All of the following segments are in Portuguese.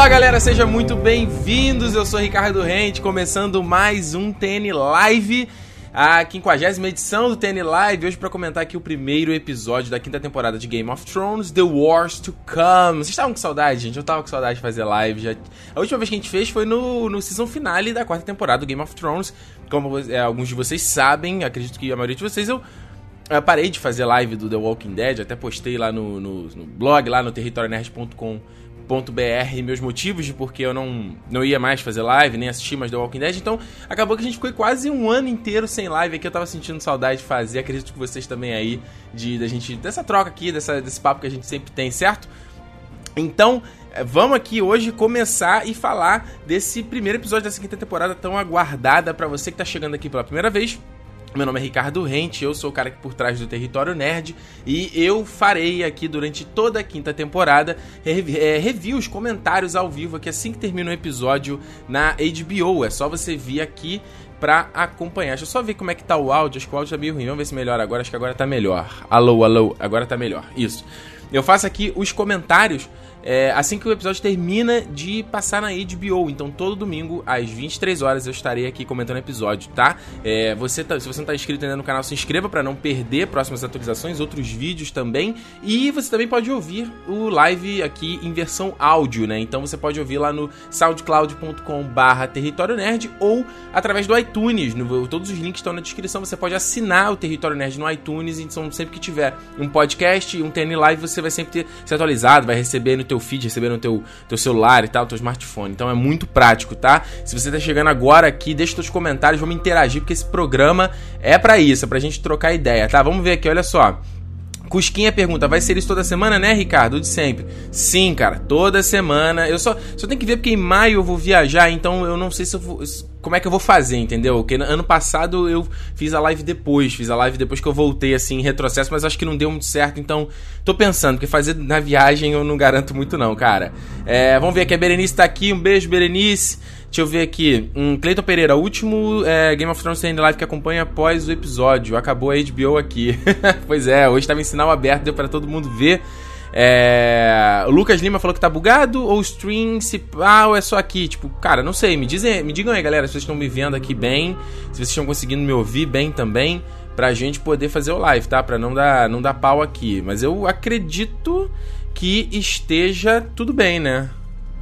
Olá galera, sejam muito bem-vindos. Eu sou Ricardo Rente, começando mais um TN Live, a 50 edição do TN Live. Hoje para comentar aqui o primeiro episódio da quinta temporada de Game of Thrones, The Wars to Come. Vocês estavam com saudade, gente? Eu tava com saudade de fazer live. Já... A última vez que a gente fez foi no, no season finale da quarta temporada do Game of Thrones. Como é, alguns de vocês sabem, acredito que a maioria de vocês, eu eu parei de fazer live do The Walking Dead, até postei lá no, no, no blog, lá no territorionerd.com .br meus motivos de porque eu não, não ia mais fazer live, nem assistir mais The Walking Dead. Então, acabou que a gente ficou quase um ano inteiro sem live aqui. Eu tava sentindo saudade de fazer. Acredito que vocês também aí, de da gente dessa troca aqui, dessa, desse papo que a gente sempre tem, certo? Então, eh, vamos aqui hoje começar e falar desse primeiro episódio dessa quinta temporada tão aguardada para você que tá chegando aqui pela primeira vez. Meu nome é Ricardo Rente, eu sou o cara aqui por trás do Território Nerd e eu farei aqui durante toda a quinta temporada é, reviews, comentários ao vivo aqui assim que termina o episódio na HBO. É só você vir aqui pra acompanhar. Deixa eu só ver como é que tá o áudio. Acho que o áudio tá meio ruim. Vamos ver se melhora agora. Acho que agora tá melhor. Alô, alô. Agora tá melhor. Isso. Eu faço aqui os comentários é, assim que o episódio termina de passar na HBO. Então, todo domingo, às 23 horas, eu estarei aqui comentando o episódio, tá? É, você tá, se você não está inscrito ainda no canal, se inscreva para não perder próximas atualizações, outros vídeos também. E você também pode ouvir o live aqui em versão áudio, né? Então você pode ouvir lá no soundcloud.com/barra Território Nerd ou através do iTunes. No, todos os links estão na descrição. Você pode assinar o Território Nerd no iTunes. Então, sempre que tiver um podcast, um TN Live, você vai sempre ter, ser atualizado, vai receber no teu feed, receber no teu, teu celular e tal, teu smartphone. Então é muito prático, tá? Se você tá chegando agora aqui, deixa seus comentários, vamos interagir, porque esse programa é para isso, é pra gente trocar ideia, tá? Vamos ver aqui, olha só. Cusquinha pergunta, vai ser isso toda semana, né, Ricardo? De sempre. Sim, cara, toda semana. Eu só, só tenho que ver porque em maio eu vou viajar, então eu não sei se eu vou, como é que eu vou fazer, entendeu? Porque ano passado eu fiz a live depois, fiz a live depois que eu voltei, assim, em retrocesso, mas acho que não deu muito certo, então tô pensando, porque fazer na viagem eu não garanto muito não, cara. É, vamos ver aqui, a Berenice tá aqui, um beijo, Berenice. Deixa eu ver aqui. Um, Cleiton Pereira, último é, Game of Thrones Live que acompanha após o episódio. Acabou a HBO aqui. pois é, hoje estava em sinal aberto, deu para todo mundo ver. É... O Lucas Lima falou que tá bugado ou stream se ah, ou é só aqui? Tipo, cara, não sei. Me, dizem, me digam aí, galera, se vocês estão me vendo aqui bem, se vocês estão conseguindo me ouvir bem também, pra gente poder fazer o live, tá? Pra não dar, não dar pau aqui. Mas eu acredito que esteja tudo bem, né?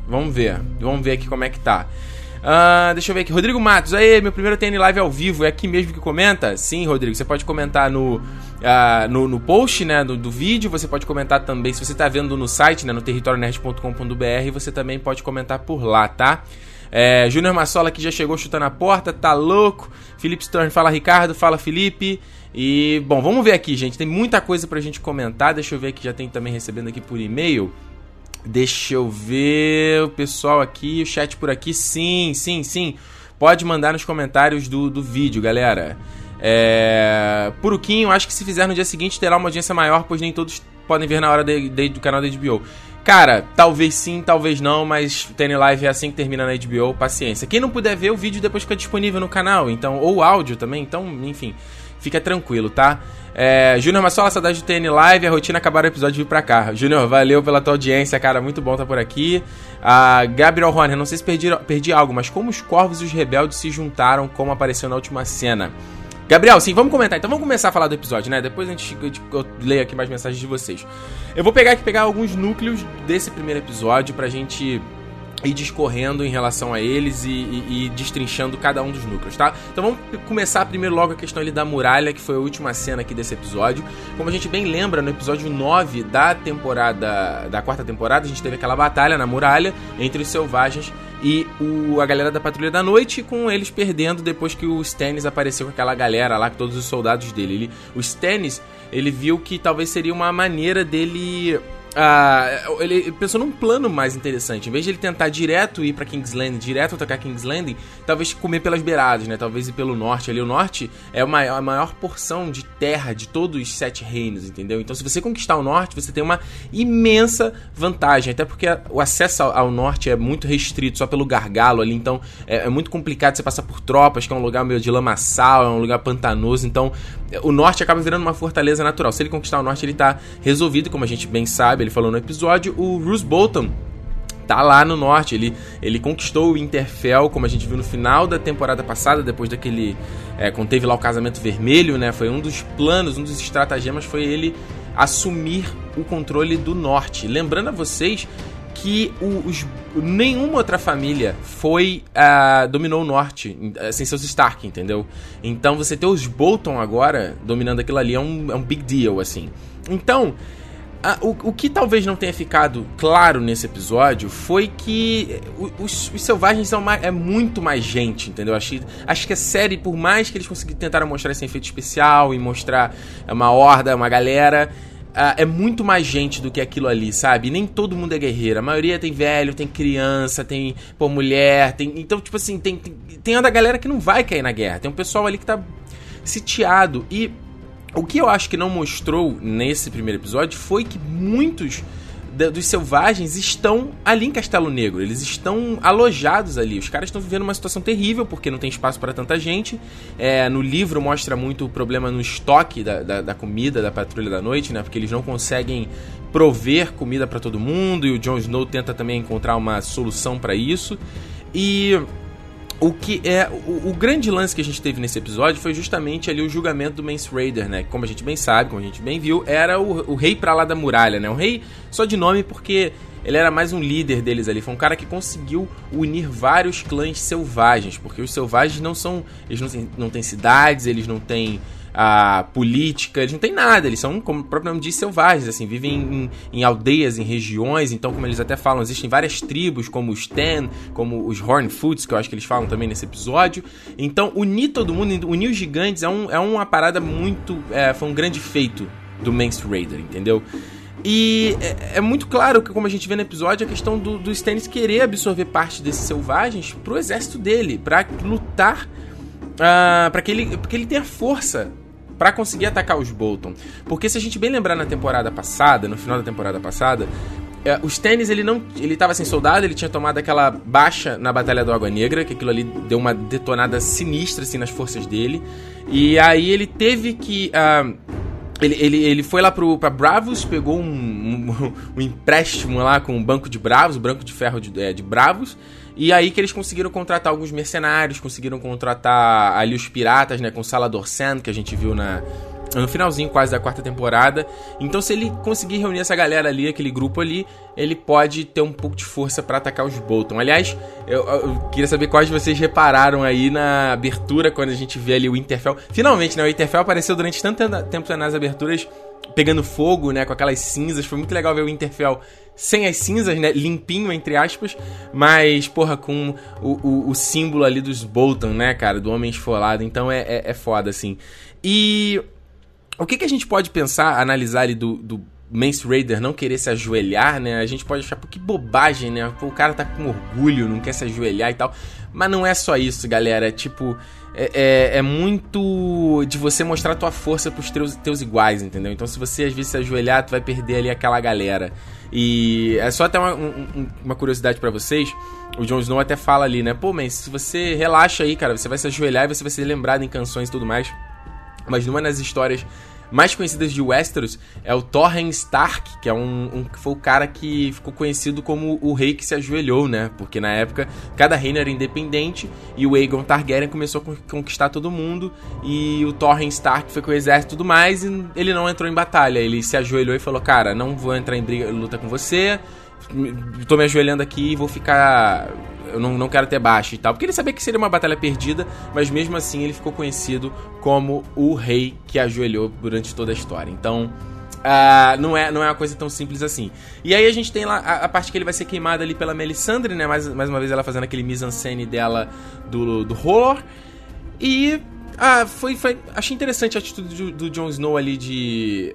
Vamos ver. Vamos ver aqui como é que tá. Uh, deixa eu ver aqui. Rodrigo Matos, aí, meu primeiro TN Live ao vivo. É aqui mesmo que comenta? Sim, Rodrigo. Você pode comentar no, uh, no, no, post né, do, do, vídeo. Você pode comentar também, se você está vendo no site, né, no territorionerd.com.br, você também pode comentar por lá, tá? É, Júnior Massola que já chegou chutando a porta, tá louco. Felipe Stern fala Ricardo, fala Felipe. E, bom, vamos ver aqui, gente. Tem muita coisa pra gente comentar. Deixa eu ver que já tem também recebendo aqui por e-mail. Deixa eu ver o pessoal aqui, o chat por aqui. Sim, sim, sim. Pode mandar nos comentários do, do vídeo, galera. É... Puruquinho, acho que se fizer no dia seguinte terá uma audiência maior, pois nem todos podem ver na hora de, de, do canal da HBO. Cara, talvez sim, talvez não, mas TN Live é assim que termina na HBO, paciência. Quem não puder ver, o vídeo depois fica disponível no canal, então, ou áudio também, então, enfim, fica tranquilo, tá? É, Júnior Massola, saudade do TN Live, a rotina acabar o episódio vir pra cá. Júnior, valeu pela tua audiência, cara, muito bom estar tá por aqui. A Gabriel Horner, não sei se perdi, perdi algo, mas como os corvos e os rebeldes se juntaram, como apareceu na última cena. Gabriel, sim, vamos comentar. Então vamos começar a falar do episódio, né? Depois a gente, eu leio aqui mais mensagens de vocês. Eu vou pegar aqui pegar alguns núcleos desse primeiro episódio pra gente e discorrendo em relação a eles e, e, e, destrinchando cada um dos núcleos, tá? Então vamos começar primeiro logo a questão ali da muralha, que foi a última cena aqui desse episódio. Como a gente bem lembra, no episódio 9 da temporada, da quarta temporada, a gente teve aquela batalha na muralha entre os selvagens e o, a galera da Patrulha da Noite, com eles perdendo depois que o Stannis apareceu com aquela galera lá, com todos os soldados dele. Ele, o Stannis, ele viu que talvez seria uma maneira dele Uh, ele pensou num plano mais interessante. Em vez de ele tentar direto ir para King's Landing, direto atacar King's Landing, talvez comer pelas beiradas, né? Talvez ir pelo norte. Ali o norte é a maior, a maior porção de terra de todos os sete reinos, entendeu? Então, se você conquistar o norte, você tem uma imensa vantagem. Até porque o acesso ao, ao norte é muito restrito, só pelo gargalo ali. Então, é, é, muito complicado você passar por tropas, que é um lugar meio de lamaçal, é um lugar pantanoso. Então, o norte acaba virando uma fortaleza natural. Se ele conquistar o norte, ele tá resolvido, como a gente bem sabe ele falou no episódio, o Bruce Bolton tá lá no norte. Ele, ele conquistou o Interfell, como a gente viu no final da temporada passada, depois daquele. É, quando teve lá o casamento vermelho, né? Foi um dos planos, um dos estratagemas foi ele assumir o controle do norte. Lembrando a vocês que os, nenhuma outra família foi uh, dominou o norte sem seus Stark, entendeu? Então você ter os Bolton agora dominando aquilo ali é um, é um big deal, assim. Então, uh, o, o que talvez não tenha ficado claro nesse episódio foi que os, os selvagens são mais, é muito mais gente, entendeu? Acho, acho que a série, por mais que eles conseguiram tentar mostrar esse efeito especial e mostrar uma horda, uma galera uh, é muito mais gente do que aquilo ali, sabe? Nem todo mundo é guerreiro. A maioria tem velho, tem criança, tem pô, mulher, tem. Então, tipo assim, tem, tem, tem a da galera que não vai cair na guerra. Tem um pessoal ali que tá sitiado. E o que eu acho que não mostrou nesse primeiro episódio foi que muitos dos selvagens estão ali em Castelo Negro. Eles estão alojados ali. Os caras estão vivendo uma situação terrível porque não tem espaço para tanta gente. É, no livro mostra muito o problema no estoque da, da, da, comida da Patrulha da Noite, né? Porque eles não conseguem prover comida para todo mundo e o Jon Snow tenta também encontrar uma solução para isso. E o que é o, o, grande lance que a gente teve nesse episódio foi justamente ali o julgamento do Mance Raider, né? Como a gente bem sabe, como a gente bem viu, era o, o rei pra lá da muralha, né? Um rei só de nome porque ele era mais um líder deles ali. Foi um cara que conseguiu unir vários clãs selvagens, porque os selvagens não são. Eles não têm, não têm cidades, eles não têm a política, eles não têm nada, eles são, como o próprio nome diz, selvagens, assim, vivem em, em, aldeias, em regiões, então, como eles até falam, existem várias tribos, como os Ten, como os Hornfoots, que eu acho que eles falam também nesse episódio. Então, unir todo mundo, unir os gigantes é, um, é uma parada muito. É, foi um grande feito do Mance Raider, entendeu? E é, é, muito claro que, como a gente vê no episódio, a questão do, do Stannis querer absorver parte desses selvagens pro exército dele, para lutar uh, para que ele, que ele tenha força para conseguir atacar os Bolton. Porque se a gente bem lembrar na temporada passada, no final da temporada passada, é, os Stannis ele não ele estava sem soldado, ele tinha tomado aquela baixa na batalha do Água Negra, que aquilo ali deu uma detonada sinistra assim nas forças dele. E aí ele teve que uh, ele, ele, ele foi lá pro, pra Bravos, pegou um, um, um empréstimo lá com o Banco de Bravos, o Banco de Ferro de, é, de Bravos, e aí que eles conseguiram contratar alguns mercenários, conseguiram contratar ali os piratas, né? Com Salador Sand, que a gente viu na, no finalzinho quase da quarta temporada. Então, se ele conseguir reunir essa galera ali, aquele grupo ali, ele pode ter um pouco de força para atacar os Bolton. Aliás, eu, eu, queria saber quais vocês repararam aí na abertura, quando a gente vê ali o Interfell. Finalmente, né? O Interfell apareceu durante tanto tempo nas aberturas pegando fogo, né? Com aquelas cinzas. Foi muito legal ver o Interfell sem as cinzas, né? Limpinho, entre aspas. Mas, porra, com o, o, o símbolo ali dos Bolton, né, cara? Do homem esfolado. Então é, é, é foda, assim. E o que, que a gente pode pensar, analisar ali do, do Mance Raider não querer se ajoelhar, né? A gente pode achar, pô, que bobagem, né? Pô, o cara tá com orgulho, não quer se ajoelhar e tal. Mas não é só isso, galera. É tipo. É, é, é, muito de você mostrar tua força pros teus, teus iguais, entendeu? Então, se você às vezes se ajoelhar, tu vai perder ali aquela galera. E é só até uma, um, uma curiosidade para vocês. O Jon Snow até fala ali, né? Pô, mas se você relaxa aí, cara, você vai se ajoelhar e você vai ser lembrado em canções e tudo mais. Mas numa das histórias mais conhecidas de Westeros é o Torren Stark, que é um, um, que foi o cara que ficou conhecido como o rei que se ajoelhou, né? Porque na época cada reino era independente e o Aegon Targaryen começou a conquistar todo mundo e o Torren Stark foi com o exército e tudo mais e ele não entrou em batalha. Ele se ajoelhou e falou: "Cara, não vou entrar em briga, luta com você. Tô me ajoelhando aqui e vou ficar eu não, não quero ter baixo e tal. Porque ele sabia que seria uma batalha perdida, mas mesmo assim ele ficou conhecido como o rei que ajoelhou durante toda a história. Então, uh, não, é, não é uma coisa tão simples assim. E aí a gente tem lá a, a parte que ele vai ser queimado ali pela Melisandre, né? Mais, mais uma vez ela fazendo aquele mise-en-scène dela do, do horror. E ah, foi, foi. Achei interessante a atitude do, do Jon Snow ali de.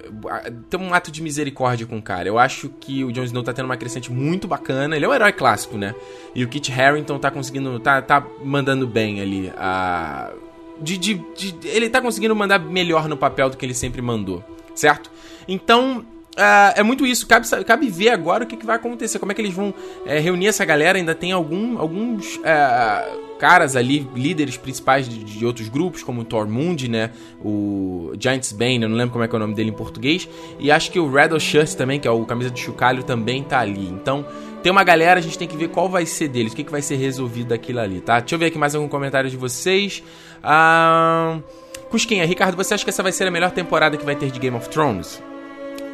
ter um ato de misericórdia com o cara. Eu acho que o Jon Snow tá tendo uma crescente muito bacana. Ele é um herói clássico, né? E o Kit Harington tá conseguindo. tá, tá mandando bem ali. A. De, de, de, ele tá conseguindo mandar melhor no papel do que ele sempre mandou, certo? Então, Uh, é muito isso. Cabe, cabe ver agora o que, que vai acontecer. Como é que eles vão é, reunir essa galera. Ainda tem algum, alguns uh, caras ali, líderes principais de, de, outros grupos, como o Tormund, né? O Giants Bane, eu não lembro como é que é o nome dele em português. E acho que o Rattle Shirt também, que é o camisa de chocalho, também tá ali. Então, tem uma galera, a gente tem que ver qual vai ser deles, o que, que vai ser resolvido daquilo ali, tá? Deixa eu ver aqui mais algum comentário de vocês. Uh... Cusquinha, Ricardo, você acha que essa vai ser a melhor temporada que vai ter de Game of Thrones?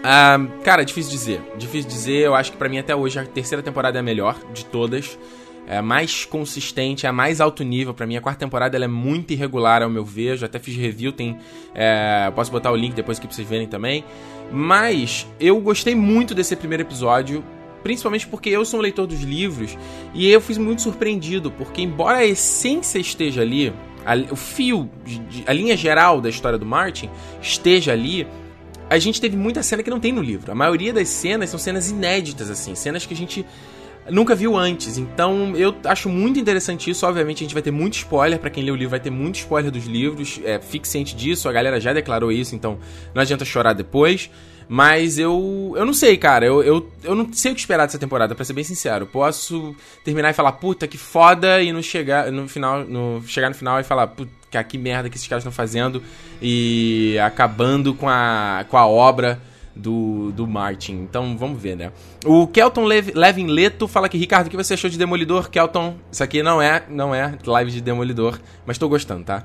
Um, cara, difícil dizer. Difícil dizer. Eu acho que para mim até hoje a terceira temporada é a melhor de todas. É a mais consistente, é a mais alto nível. para mim, a quarta temporada ela é muito irregular, ao meu ver. Já até fiz review, tem. É, posso botar o link depois que vocês verem também. Mas eu gostei muito desse primeiro episódio. Principalmente porque eu sou um leitor dos livros e eu fui muito surpreendido, porque embora a essência esteja ali, a, o fio, a linha geral da história do Martin esteja ali, a gente teve muita cena que não tem no livro. A maioria das cenas são cenas inéditas, assim, cenas que a gente nunca viu antes. Então eu acho muito interessante isso. Obviamente a gente vai ter muito spoiler. para quem lê o livro, vai ter muito spoiler dos livros. É, fique ciente disso, a galera já declarou isso, então não adianta chorar depois. Mas eu. Eu não sei, cara. Eu, eu, eu não sei o que esperar dessa temporada, para ser bem sincero. Posso terminar e falar, puta, que foda, e não chegar no final. No, chegar no final e falar, puta que, que merda que esses caras estão fazendo e acabando com a, com a obra do, do Martin. Então vamos ver, né? O Kelton Lev Levin Leto fala que Ricardo, o que você achou de Demolidor? Kelton, isso aqui não é, não é live de Demolidor, mas tô gostando, tá?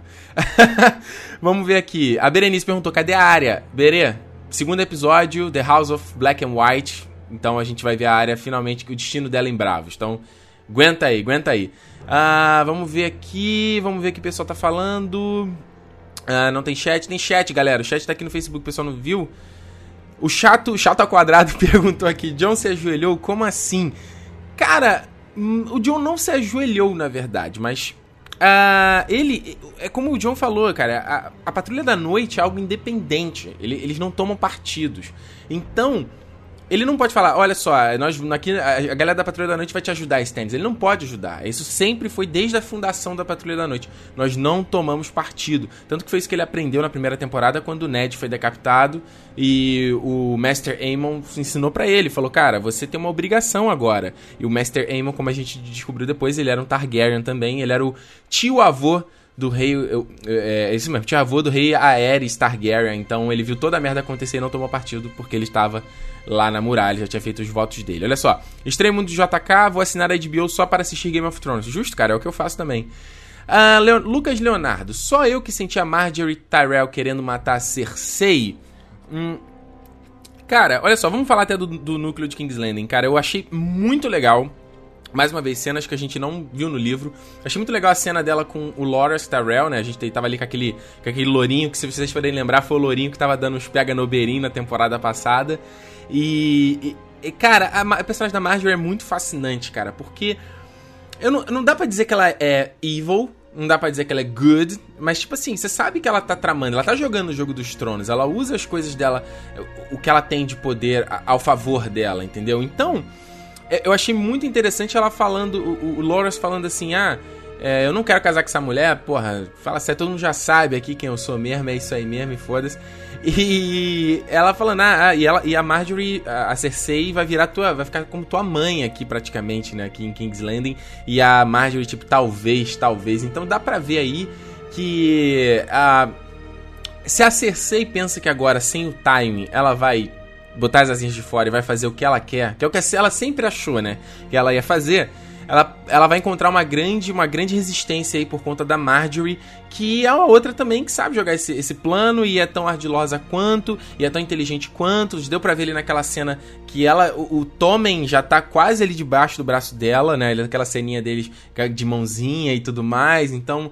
vamos ver aqui. A Berenice perguntou: cadê a área? Berê, segundo episódio, The House of Black and White. Então a gente vai ver a área finalmente, o destino dela em Bravos. Então, aguenta aí, aguenta aí. Ah, vamos ver aqui. Vamos ver o que o pessoal tá falando. Ah, não tem chat. Tem chat, galera. O chat tá aqui no Facebook, o pessoal não viu. O chato, o chato ao quadrado perguntou aqui: John se ajoelhou? Como assim? Cara, hum, o John não se ajoelhou, na verdade, mas. Uh, ele. É como o John falou, cara. A, a Patrulha da Noite é algo independente. Ele, eles não tomam partidos. Então ele não pode falar, olha só, nós aqui a galera da Patrulha da Noite vai te ajudar, Stannis. Ele não pode ajudar. Isso sempre foi desde a fundação da Patrulha da Noite. Nós não tomamos partido. Tanto que foi isso que ele aprendeu na primeira temporada quando o Ned foi decapitado e o Master Aemon ensinou para ele, falou: "Cara, você tem uma obrigação agora". E o Master Aemon, como a gente descobriu depois, ele era um Targaryen também, ele era o tio-avô do rei. Eu, é, é isso mesmo, tinha avô do rei Aerys Targaryen. Então ele viu toda a merda acontecer e não tomou partido porque ele estava lá na muralha, já tinha feito os votos dele. Olha só, estreia mundo de JK, vou assinar a HBO só para assistir Game of Thrones. Justo, cara, é o que eu faço também. Uh, Leon Lucas Leonardo, só eu que senti a Marjorie Tyrell querendo matar a Cersei? Hum, cara, olha só, vamos falar até do, do núcleo de King's Landing, cara. Eu achei muito legal mais uma vez, cenas que a gente não viu no livro. Achei muito legal a cena dela com o Loras Tyrell, né? A gente tava ali com aquele, com aquele lourinho, que se vocês puderem lembrar, foi o lourinho que tava dando uns pega no Berim na temporada passada. E, e cara, a, a, personagem da Marjorie é muito fascinante, cara, porque eu não, não dá para dizer que ela é evil, não dá para dizer que ela é good, mas tipo assim, você sabe que ela tá tramando, ela tá jogando o jogo dos tronos, ela usa as coisas dela, o que ela tem de poder ao favor dela, entendeu? Então, eu achei muito interessante ela falando, o, o Loras falando assim, ah, é, eu não quero casar com essa mulher, porra, fala sério, todo mundo já sabe aqui quem eu sou mesmo, é isso aí mesmo, e foda-se. E ela falando, ah, ah, e, ela, e a Marjorie, a Cersei, vai virar tua, vai ficar como tua mãe aqui praticamente, né, aqui em King's Landing. E a Marjorie, tipo, talvez, talvez. Então dá pra ver aí que a. Se a Cersei pensa que agora, sem o time, ela vai botar as asinhas de fora e vai fazer o que ela quer, que é o que ela sempre achou, né? Que ela ia fazer. Ela, ela vai encontrar uma grande, uma grande resistência aí por conta da Marjorie, que é uma outra também que sabe jogar esse, esse plano e é tão ardilosa quanto, e é tão inteligente quanto. Deu pra ver ali naquela cena que ela, o, o Tommen já tá quase ali debaixo do braço dela, né? Aquela ceninha deles de mãozinha e tudo mais. Então,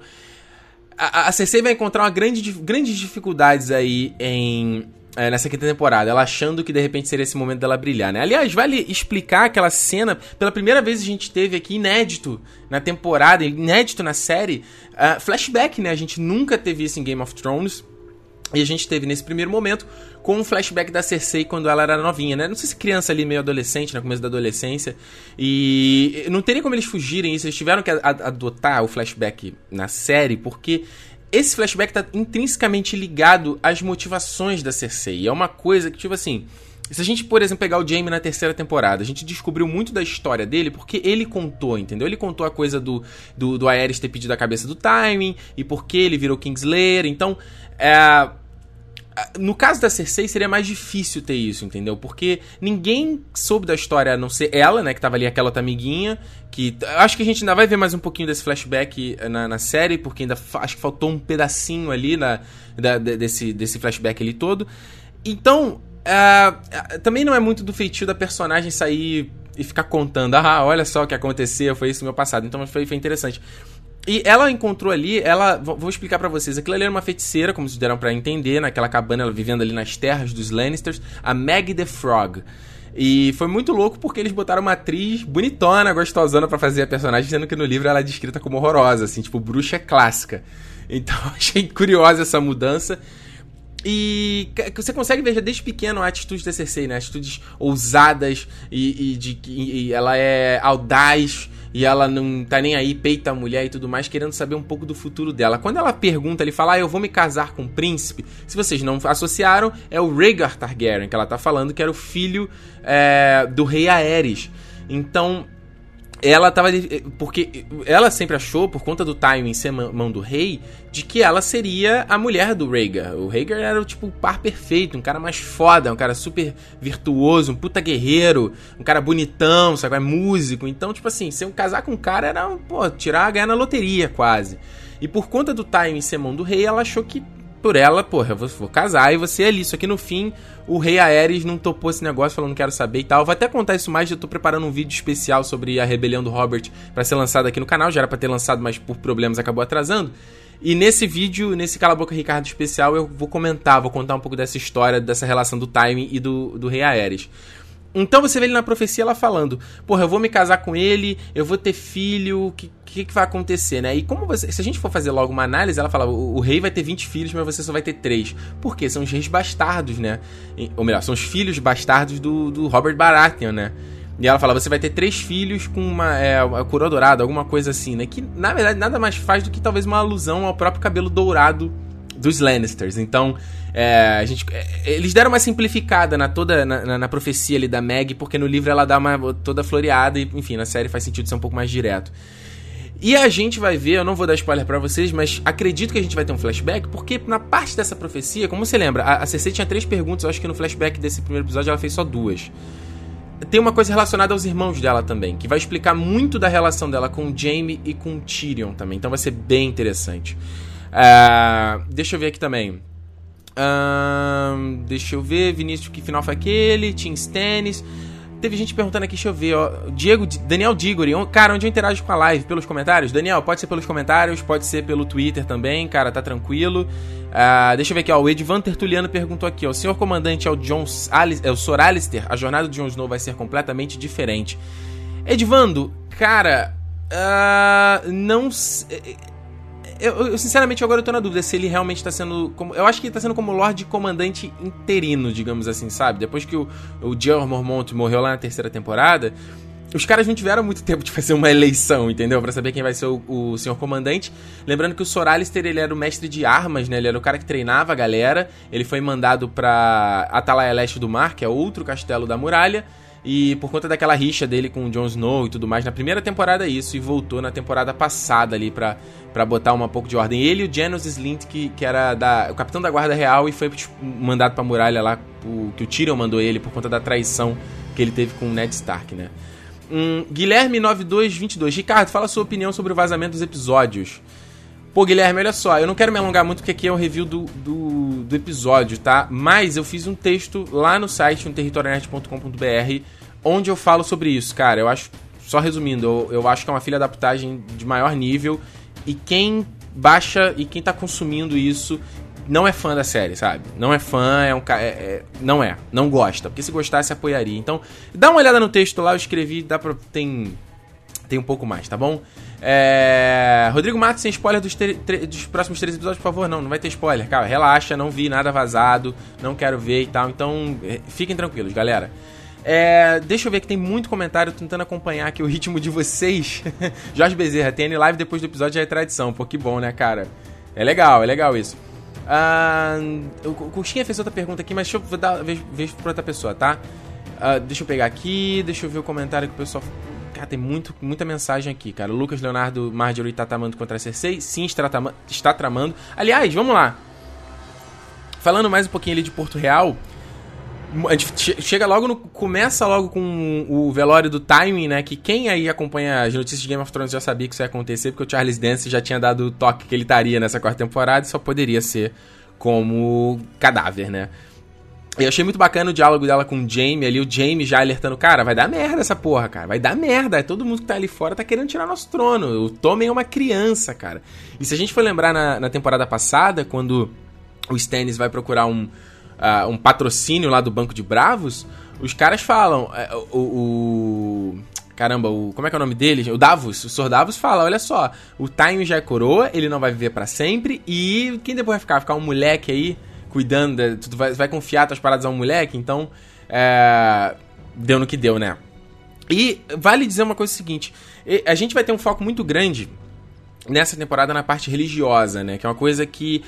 a, a Cersei vai encontrar uma grande, grandes dificuldades aí em é, nessa quinta temporada, ela achando que de repente seria esse momento dela brilhar, né? Aliás, vale explicar aquela cena, pela primeira vez a gente teve aqui inédito na temporada, inédito na série, uh, flashback, né? A gente nunca teve isso em Game of Thrones. E a gente teve nesse primeiro momento com um flashback da Cersei quando ela era novinha, né? Não sei se criança ali, meio adolescente, no começo da adolescência. E não teria como eles fugirem isso. Eles tiveram que adotar o flashback na série, porque esse flashback tá intrinsecamente ligado às motivações da Cersei. É uma coisa que, tipo assim, se a gente, por exemplo, pegar o Jaime na terceira temporada, a gente descobriu muito da história dele porque ele contou, entendeu? Ele contou a coisa do, do, do Aerys ter pedido a cabeça do Timing e por que ele virou Kingslayer. Então, é no caso da Cersei, seria mais difícil ter isso, entendeu? Porque ninguém soube da história a não ser ela, né? Que tava ali aquela outra amiguinha. Que. Acho que a gente ainda vai ver mais um pouquinho desse flashback na, na série, porque ainda acho que faltou um pedacinho ali na, da, desse, desse flashback ali todo. Então. Uh, também não é muito do feitio da personagem sair e ficar contando, ah, olha só o que aconteceu, foi isso no meu passado. Então foi, foi interessante. E ela encontrou ali, ela, vou explicar para vocês, aquilo ali era uma feiticeira, como vocês deram para entender, naquela cabana, ela vivendo ali nas terras dos Lannisters, a Meg the Frog. E foi muito louco porque eles botaram uma atriz bonitona, gostosona para fazer a personagem, sendo que no livro ela é descrita como horrorosa, assim, tipo bruxa clássica. Então achei curiosa essa mudança. E você consegue ver já desde pequeno a atitude da Cersei, né? Atitudes ousadas e, e de que ela é audaz e ela não tá nem aí, peita a mulher e tudo mais, querendo saber um pouco do futuro dela. Quando ela pergunta, ele fala, ah, eu vou me casar com o príncipe. Se vocês não associaram, é o Rhaegar Targaryen que ela tá falando, que era o filho é, do rei Aerys. Então, ela tava. Porque ela sempre achou, por conta do timing ser mão do rei, de que ela seria a mulher do Rhaegar. O Rhaegar era o tipo o par perfeito, um cara mais foda, um cara super virtuoso, um puta guerreiro, um cara bonitão, sabe? É músico. Então, tipo assim, se eu casar com um cara era, pô, tirar a ganhar na loteria quase. E por conta do timing ser mão do rei, ela achou que por ela, porra, eu vou, vou, casar e você é ali. Só que no fim, o rei Aerys não topou esse negócio, falando quero saber e tal. Eu vou até contar isso mais, eu tô preparando um vídeo especial sobre a rebelião do Robert para ser lançado aqui no canal. Já era pra ter lançado, mas por problemas acabou atrasando. E nesse vídeo, nesse Cala Boca Ricardo especial, eu vou comentar, vou contar um pouco dessa história, dessa relação do timing e do, do rei Aerys. Então você vê ele na profecia ela falando: Porra, eu vou me casar com ele, eu vou ter filho, o que, que, que, vai acontecer, né? E como você. Se a gente for fazer logo uma análise, ela fala: o, o, rei vai ter 20 filhos, mas você só vai ter 3. Por quê? São os reis bastardos, né? Ou melhor, são os filhos bastardos do, do Robert Baratheon, né? E ela fala: você vai ter três filhos com uma, é, uma coroa dourada, alguma coisa assim, né? Que na verdade nada mais faz do que talvez uma alusão ao próprio cabelo dourado dos Lannisters. Então, é, a gente, é, eles deram uma simplificada na toda na, na, profecia ali da Meg, porque no livro ela dá uma toda floreada e, enfim, na série faz sentido ser um pouco mais direto. E a gente vai ver, eu não vou dar spoiler para vocês, mas acredito que a gente vai ter um flashback, porque na parte dessa profecia, como você lembra, a, a CC tinha três perguntas, eu acho que no flashback desse primeiro episódio ela fez só duas. Tem uma coisa relacionada aos irmãos dela também, que vai explicar muito da relação dela com o Jaime e com o Tyrion também, então vai ser bem interessante. Uh, deixa eu ver aqui também. Uh, deixa eu ver, Vinícius, que final foi aquele? Tim Stennis. Teve gente perguntando aqui, deixa eu ver, ó. Diego, Daniel Digori, cara, onde eu interajo com a live? Pelos comentários? Daniel, pode ser pelos comentários, pode ser pelo Twitter também, cara, tá tranquilo. Uh, deixa eu ver aqui, ó. O Edvan Tertuliano perguntou aqui, ó. O senhor comandante é o John é o Sor Alistair, a jornada do Jon Snow vai ser completamente diferente. Edvando, cara, uh, não eu, eu, sinceramente, agora eu tô na dúvida se ele realmente tá sendo. Como, eu acho que ele tá sendo como Lorde Comandante interino, digamos assim, sabe? Depois que o, o Dior Mormont morreu lá na terceira temporada, os caras não tiveram muito tempo de fazer uma eleição, entendeu? para saber quem vai ser o, o senhor comandante. Lembrando que o Sor Alistair, ele era o mestre de armas, né? Ele era o cara que treinava a galera. Ele foi mandado pra Atalaia Leste do Mar, que é outro castelo da muralha. E por conta daquela rixa dele com o Jon Snow e tudo mais, na primeira temporada isso, e voltou na temporada passada ali pra, pra botar uma pouco de ordem. Ele e o Janos Slint, que, que era da, o capitão da guarda real e foi tipo, mandado pra muralha lá, o, que o Tyrion mandou ele por conta da traição que ele teve com o Ned Stark, né? Hum, Guilherme9222. Ricardo, fala a sua opinião sobre o vazamento dos episódios. Pô, Guilherme, olha só, eu não quero me alongar muito porque aqui é um review do, do, do episódio, tá? Mas eu fiz um texto lá no site, no territorionet.com.br, onde eu falo sobre isso, cara. Eu acho, só resumindo, eu, eu acho que é uma filha adaptagem de maior nível e quem baixa e quem tá consumindo isso não é fã da série, sabe? Não é fã, é um cara. É, é, não é, não gosta. Porque se gostasse, apoiaria. Então, dá uma olhada no texto lá, eu escrevi, dá pra. Tem. Tem um pouco mais, tá bom? É... Rodrigo Matos, sem spoiler dos, dos, próximos três episódios, por favor. Não, não vai ter spoiler, cara. Relaxa, não vi nada vazado, não quero ver e tal. Então, é, fiquem tranquilos, galera. É, deixa eu ver que tem muito comentário tentando acompanhar aqui o ritmo de vocês. Jorge Bezerra, TN Live depois do episódio já é tradição. Pô, que bom, né, cara? É legal, é legal isso. Uh, o Coxinha fez outra pergunta aqui, mas deixa eu dar vez, vez pra outra pessoa, tá? Uh, deixa eu pegar aqui, deixa eu ver o comentário que o pessoal. Tem muito, muita mensagem aqui, cara. O Lucas Leonardo Marjorie tá tramando contra a Cersei? Sim, está, tramando, está tramando. Aliás, vamos lá. Falando mais um pouquinho ali de Porto Real. A gente chega logo no. Começa logo com o velório do timing, né? Que quem aí acompanha as notícias de Game of Thrones já sabia que isso ia acontecer, porque o Charles Dance já tinha dado o toque que ele estaria nessa quarta temporada e só poderia ser como cadáver, né? Eu achei muito bacana o diálogo dela com o Jamie ali, o Jamie já alertando, cara, vai dar merda essa porra, cara, vai dar merda. Todo mundo que tá ali fora tá querendo tirar nosso trono. O Tommen é uma criança, cara. E se a gente for lembrar na, na temporada passada, quando o Stannis vai procurar um, uh, um patrocínio lá do Banco de Bravos, os caras falam, uh, o, o, Caramba, o. Como é que é o nome dele? O Davos. O Sr. Davos fala: olha só, o Time já é coroa, ele não vai viver para sempre. E quem depois vai ficar? Vai ficar um moleque aí cuidando. Tu vai, vai confiar tuas paradas a um moleque? Então. É, deu no que deu, né? E vale dizer uma coisa seguinte: a gente vai ter um foco muito grande nessa temporada na parte religiosa, né? Que é uma coisa que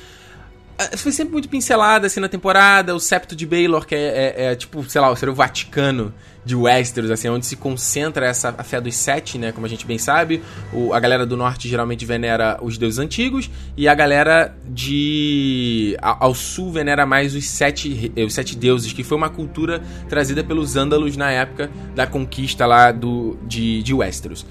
foi sempre muito pincelada assim na temporada. O septo de Baylor, que é, é, é tipo, sei lá, seria o Vaticano de Westeros, assim, onde se concentra essa a fé dos sete, né? Como a gente bem sabe. O, a galera do norte geralmente venera os deuses antigos e a galera de ao, ao sul venera mais os sete, os sete deuses, que foi uma cultura trazida pelos ândalos na época da conquista lá do, de, de Westeros.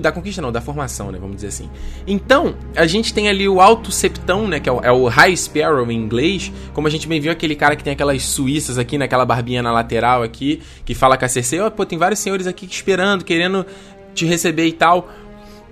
Da conquista não, da formação, né? Vamos dizer assim. Então, a gente tem ali o Alto Septão, né? Que é o, é o, High Sparrow em inglês. Como a gente bem viu, aquele cara que tem aquelas suíças aqui, naquela barbinha na lateral aqui, que fala com a Cersei, oh, pô, tem vários senhores aqui esperando, querendo te receber e tal.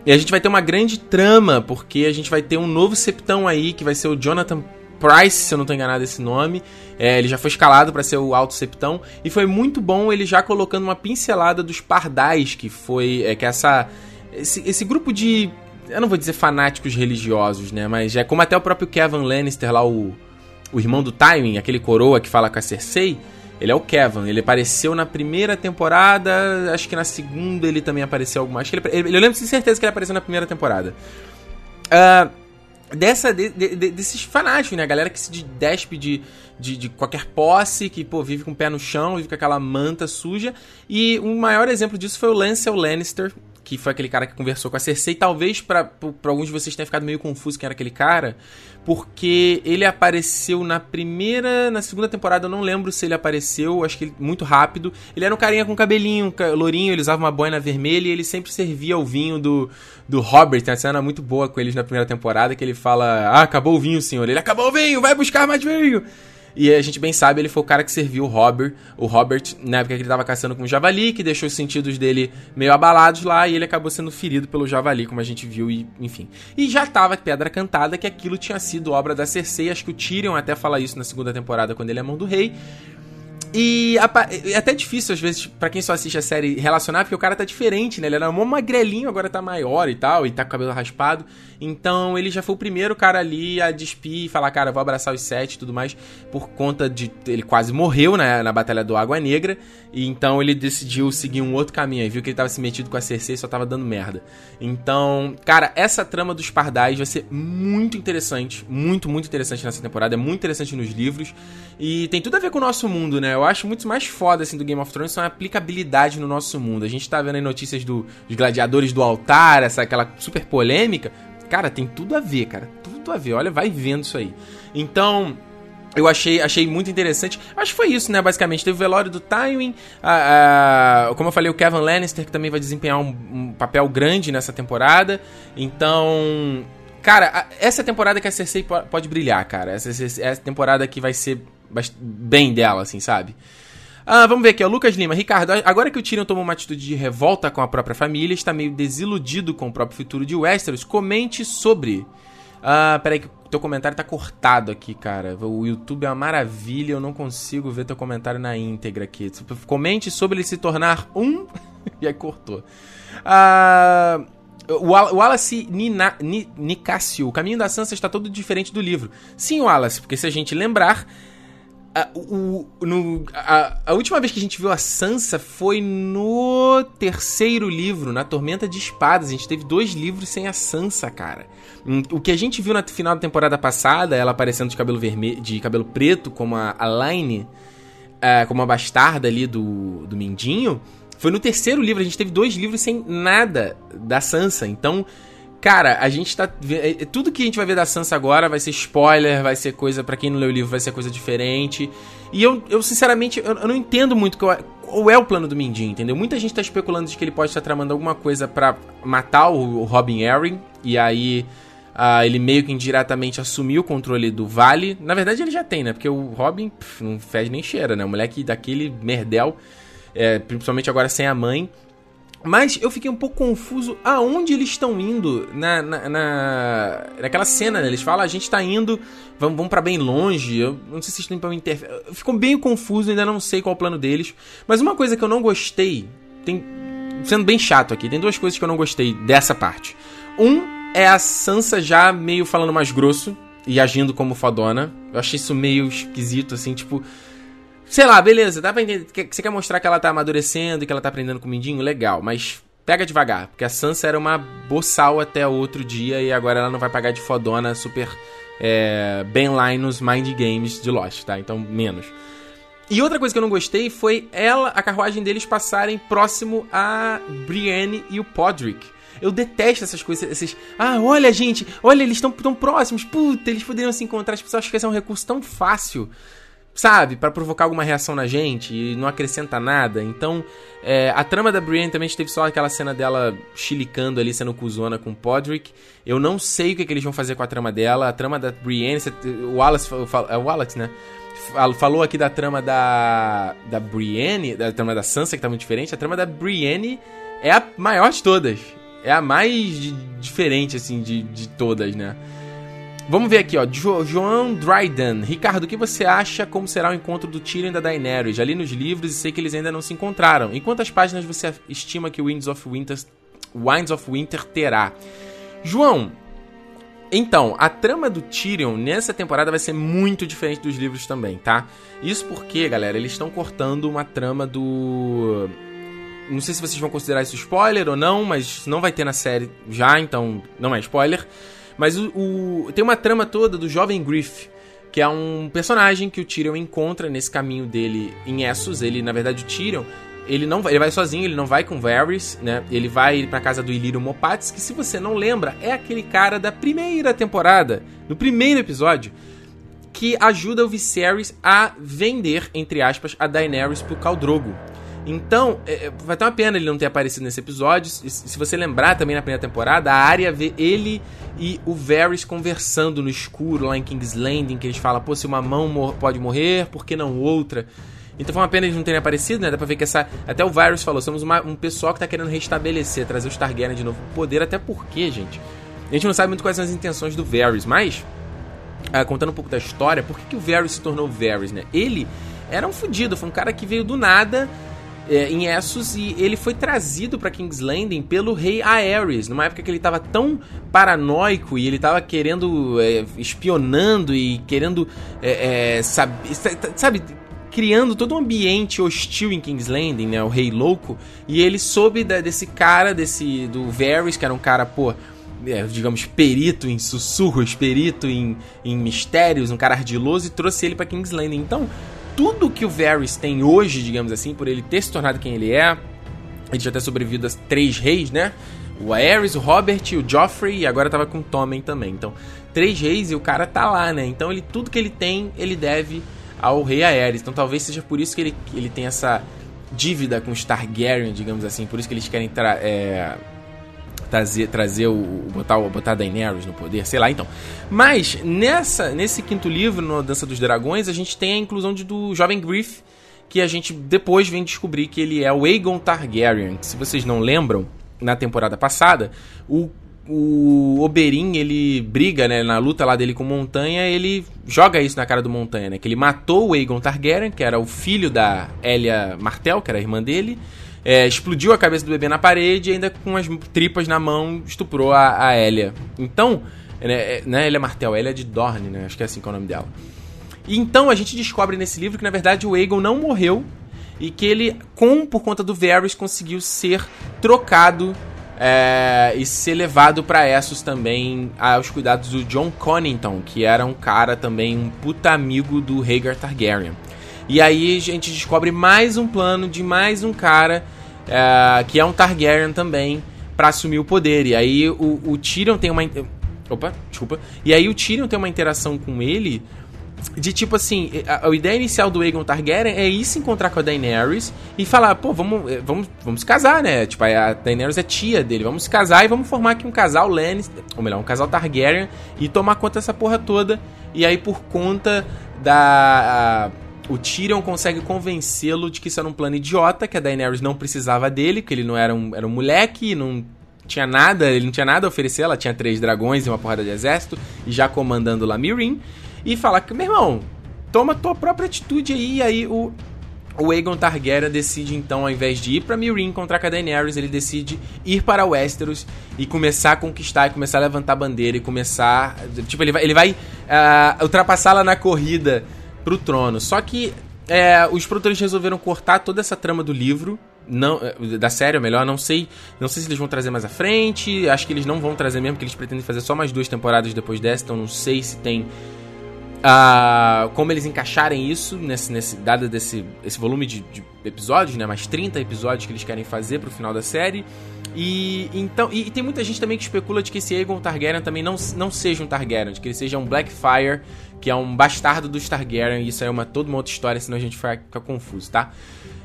E a gente vai ter uma grande trama, porque a gente vai ter um novo Septão aí, que vai ser o Jonathan Price, se eu não estou enganado esse nome. É, ele já foi escalado para ser o Alto Septão. E foi muito bom ele já colocando uma pincelada dos pardais, que foi. É, que essa. Esse, esse grupo de. Eu não vou dizer fanáticos religiosos, né? Mas é como até o próprio Kevin Lannister lá, o, o irmão do Tywin, aquele coroa que fala com a Cersei. Ele é o Kevin. Ele apareceu na primeira temporada. Acho que na segunda ele também apareceu alguma. Acho que ele, eu lembro de certeza que ele apareceu na primeira temporada. Uh, dessa de, de, desses fanáticos, né? A galera que se despe de, de, de, qualquer posse, que pô, vive com o pé no chão, vive com aquela manta suja. E o maior exemplo disso foi o Lancel Lannister, que foi aquele cara que conversou com a Cersei. Talvez para alguns de vocês tenha ficado meio confuso quem era aquele cara, porque ele apareceu na primeira, na segunda temporada, eu não lembro se ele apareceu, acho que ele, muito rápido. Ele era um carinha com cabelinho, lourinho, ele usava uma boina vermelha e ele sempre servia o vinho do, do Robert. Tem uma cena muito boa com eles na primeira temporada que ele fala: Ah, acabou o vinho, senhor. Ele acabou o vinho, vai buscar mais vinho. E a gente bem sabe, ele foi o cara que serviu o Robert, o Robert, na época que ele tava caçando com o javali, que deixou os sentidos dele meio abalados lá, e ele acabou sendo ferido pelo javali, como a gente viu, e enfim. E já tava pedra cantada que aquilo tinha sido obra da Cersei, acho que o Tyrion até fala isso na segunda temporada, quando ele é mão do rei. E é até difícil, às vezes, para quem só assiste a série, relacionar, porque o cara tá diferente, né? Ele era um magrelinho, agora tá maior e tal, e tá com o cabelo raspado. Então ele já foi o primeiro cara ali a despir e falar, cara, vou abraçar os sete e tudo mais, por conta de. Ele quase morreu né, na Batalha do Água Negra, e então ele decidiu seguir um outro caminho. Aí viu que ele tava se metido com a Cersei e só tava dando merda. Então, cara, essa trama dos pardais vai ser muito interessante, muito, muito interessante nessa temporada, é muito interessante nos livros, e tem tudo a ver com o nosso mundo, né? Eu acho muito mais foda assim, do Game of Thrones são a aplicabilidade no nosso mundo. A gente tá vendo aí notícias do, dos gladiadores do altar, essa aquela super polêmica. Cara, tem tudo a ver, cara. Tudo a ver. Olha, vai vendo isso aí. Então, eu achei, achei muito interessante. Acho que foi isso, né? Basicamente, teve o velório do Tywin. A, a, como eu falei, o Kevin Lannister, que também vai desempenhar um, um papel grande nessa temporada. Então. Cara, a, essa temporada que a Cersei pode brilhar, cara. Essa, essa, essa temporada que vai ser bem dela, assim, sabe? Ah, vamos ver aqui, ó. Lucas Lima. Ricardo, agora que o Tyrion tomou uma atitude de revolta com a própria família, está meio desiludido com o próprio futuro de Westeros, comente sobre. Ah, peraí que teu comentário tá cortado aqui, cara. O YouTube é uma maravilha, eu não consigo ver teu comentário na íntegra aqui. Comente sobre ele se tornar um... e aí cortou. Ah... Wallace Nicásio, o caminho da Sansa está todo diferente do livro. Sim, Wallace, porque se a gente lembrar, a, o, no, a, a, última vez que a gente viu a Sansa foi no terceiro livro, na Tormenta de Espadas. A gente teve dois livros sem a Sansa, cara. Hum, o que a gente viu na final da temporada passada, ela aparecendo de cabelo vermelho, de cabelo preto, como a, a Line, uh, como a bastarda ali do, do Mindinho, foi no terceiro livro. A gente teve dois livros sem nada da Sansa. Então, Cara, a gente tá. É, é, tudo que a gente vai ver da Sansa agora vai ser spoiler, vai ser coisa. para quem não leu o livro, vai ser coisa diferente. E eu, eu sinceramente, eu, eu não entendo muito qual é, qual é, o plano do Mindinho, entendeu? Muita gente tá especulando de que ele pode estar tramando alguma coisa para matar o, o, Robin Arryn. E aí. Uh, ele meio que indiretamente assumiu o controle do vale. Na verdade, ele já tem, né? Porque o Robin pff, não fede nem cheira, né? O moleque daquele merdel, é, principalmente agora sem a mãe. Mas eu fiquei um pouco confuso aonde eles estão indo na, na, na, naquela cena, né? Eles falam, a gente tá indo, vamos, vamos para bem longe. Eu não sei se estão interferir. Ficou bem confuso, ainda não sei qual é o plano deles. Mas uma coisa que eu não gostei, tem sendo bem chato aqui, tem duas coisas que eu não gostei dessa parte. Um é a Sansa já meio falando mais grosso e agindo como fodona. Eu achei isso meio esquisito, assim, tipo. Sei lá, beleza, dá pra entender. Você quer mostrar que ela tá amadurecendo e que ela tá aprendendo com o Mindinho? Legal, mas pega devagar, porque a Sansa era uma boçal até outro dia e agora ela não vai pagar de fodona super é, bem lá nos Mind Games de Lost, tá? Então, menos. E outra coisa que eu não gostei foi ela, a carruagem deles passarem próximo a Brienne e o Podrick. Eu detesto essas coisas, esses. Ah, olha, gente, olha, eles estão tão próximos. Puta, eles poderiam se encontrar. As pessoas acham que esse é um recurso tão fácil sabe, para provocar alguma reação na gente e não acrescenta nada. Então, é, a trama da Brienne também teve só aquela cena dela chilicando ali, sendo cuzona com o Podrick. Eu não sei o que, que, eles vão fazer com a trama dela. A trama da Brienne, o Wallace, é o Wallace, né? Falou aqui da trama da, da Brienne, da trama da Sansa, que tá muito diferente. A trama da Brienne é a maior de todas. É a mais diferente, assim, de, de todas, né? Vamos ver aqui, ó. Jo João Dryden. Ricardo, o que você acha como será o encontro do Tyrion e da Daenerys? Já li nos livros e sei que eles ainda não se encontraram. Em quantas páginas você estima que o Winds of Winter, Winds of Winter terá? João, então, a trama do Tyrion nessa temporada vai ser muito diferente dos livros também, tá? Isso porque, galera, eles estão cortando uma trama do. Não sei se vocês vão considerar isso spoiler ou não, mas não vai ter na série já, então não é spoiler. Mas o, o, tem uma trama toda do jovem Griff, que é um personagem que o Tyrion encontra nesse caminho dele em Essos. Ele, na verdade, o Tyrion, ele não vai, ele vai sozinho, ele não vai com Varys, né? Ele vai para casa do Illyrio Mopatis, que se você não lembra, é aquele cara da primeira temporada, no primeiro episódio, que ajuda o Viserys a vender, entre aspas, a Daenerys pro Khal Drogo. Então, é, é, vai ter uma pena ele não ter aparecido nesse episódio. Se, se você lembrar também na primeira temporada, a área vê ele e o Varys conversando no escuro lá em King's Landing, que eles falam, pô, se uma mão mor pode morrer, por que não outra? Então foi uma pena eles não terem aparecido, né? Dá pra ver que essa. Até o Varys falou, somos uma, um pessoal que tá querendo restabelecer, trazer os Targaryen de novo pro poder, até porque, gente. A gente não sabe muito quais são as intenções do Varys, mas. Ah, contando um pouco da história, por que, que o Varys se tornou Varys, né? Ele era um fudido, foi um cara que veio do nada é, em Essos e ele foi trazido para King's Landing pelo rei Aerys, numa época que ele estava tão paranoico e ele estava querendo, é, espionando e querendo, é, é sabe, sabe, criando todo um ambiente hostil em King's Landing, né, o rei louco, e ele soube da, desse cara, desse, do Varys, que era um cara, pô, é, digamos, perito em sussurros, perito em, em mistérios, um cara ardiloso, e trouxe ele para King's Landing. Então, tudo que o Varys tem hoje, digamos assim, por ele ter se tornado quem ele é, ele já ter sobrevivido a três reis, né? O Aerys, o Robert, o Joffrey e agora tava com o Tommen também. Então, três reis e o cara tá lá, né? Então, ele tudo que ele tem, ele deve ao rei Aerys. Então, talvez seja por isso que ele, ele tem essa dívida com os Targaryen, digamos assim. Por isso que eles querem é, trazer, trazer o, botar, botar Daenerys no poder, sei lá, então. Mas nessa nesse quinto livro, no Dança dos Dragões, a gente tem a inclusão de, do jovem Griff, que a gente depois vem descobrir que ele é o Aegon Targaryen. Se vocês não lembram, na temporada passada, o o Oberyn, ele briga, né, na luta lá dele com Montanha, ele joga isso na cara do Montanha, né, que ele matou o Aegon Targaryen, que era o filho da Elia Martell, que era a irmã dele, é, explodiu a cabeça do bebê na parede e ainda com as tripas na mão estuprou a, a Elia. Então, né, é, não é Elia Martel, Elia de Dorne, né? Acho que é assim que é o nome dela. E então a gente descobre nesse livro que na verdade o Aegon não morreu e que ele, com por conta do Varys, conseguiu ser trocado é, e ser levado para Essos também aos cuidados do John Connington, que era um cara também um puta amigo do Rhaegar Targaryen. E aí a gente descobre mais um plano de mais um cara é, que é um Targaryen também para assumir o poder. E aí o, o Tyrion tem uma opa, desculpa. E aí o Tyrion tem uma interação com ele de tipo assim, a, a, ideia inicial do Aegon Targaryen é ir se encontrar com a Daenerys e falar, pô, vamos, eh, vamos, vamos se casar, né? Tipo, a Daenerys é tia dele, vamos se casar e vamos formar aqui um casal Lannister, ou melhor, um casal Targaryen e tomar conta dessa porra toda. E aí por conta da a, o Tyrion consegue convencê-lo de que isso era um plano idiota, que a Daenerys não precisava dele, que ele não era um, era um moleque, não tinha nada, ele não tinha nada a oferecer, ela tinha três dragões e uma porrada de exército, e já comandando lá Mirin e falar que, meu irmão, toma tua própria atitude aí. E aí o, o Aegon Targaryen decide então, ao invés de ir para Meereen encontrar com a Daenerys, ele decide ir para Westeros e começar a conquistar, e começar a levantar bandeira e começar, tipo, ele vai, ele vai uh, ultrapassá-la na corrida pro trono. Só que é, os produtores resolveram cortar toda essa trama do livro, não eh, da série, ou melhor, não sei, não sei se eles vão trazer mais à frente. Acho que eles não vão trazer mesmo, porque eles pretendem fazer só mais duas temporadas depois dessa, então não sei se tem Uh, como eles encaixarem isso nesse, nesse dado desse esse volume de, de, episódios, né? Mais 30 episódios que eles querem fazer pro final da série. E então e, e, tem muita gente também que especula de que esse Aegon Targaryen também não, não seja um Targaryen, de que ele seja um Blackfire, que é um bastardo dos Targaryen. E isso aí é uma toda uma outra história, senão a gente fica, confuso, tá?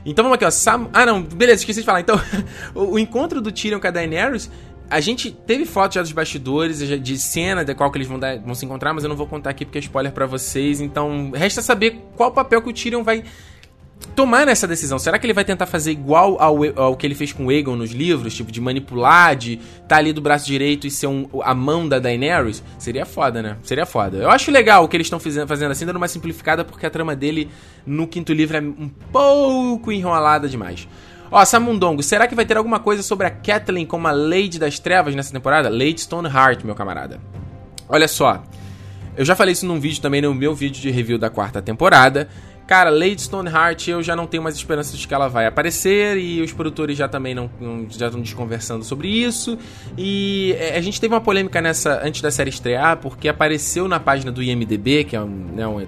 Então vamos aqui, ó. Sam... Ah, não, beleza, esqueci de falar. Então, o, o encontro do Tyrion com a Daenerys a gente teve fotos já dos bastidores, de cena de qual que eles vão, dar, vão se encontrar, mas eu não vou contar aqui porque é spoiler para vocês. Então, resta saber qual papel que o Tyrion vai tomar nessa decisão. Será que ele vai tentar fazer igual ao, ao que ele fez com o Aegon nos livros? Tipo, de manipular, de estar tá ali do braço direito e ser um, a mão da Daenerys? Seria foda, né? Seria foda. Eu acho legal o que eles estão fazendo assim, dando uma simplificada, porque a trama dele no quinto livro é um pouco enrolada demais. Ó, Samundongo, será que vai ter alguma coisa sobre a Kathleen como a Lady das Trevas nessa temporada? Lady Stoneheart, meu camarada. Olha só, eu já falei isso num vídeo também, no meu vídeo de review da quarta temporada. Cara, Lady Stoneheart, eu já não tenho mais esperança de que ela vai aparecer e os produtores já também não, não já estão desconversando sobre isso. E é, a gente teve uma polêmica nessa antes da série estrear porque apareceu na página do IMDb, que é um, né, um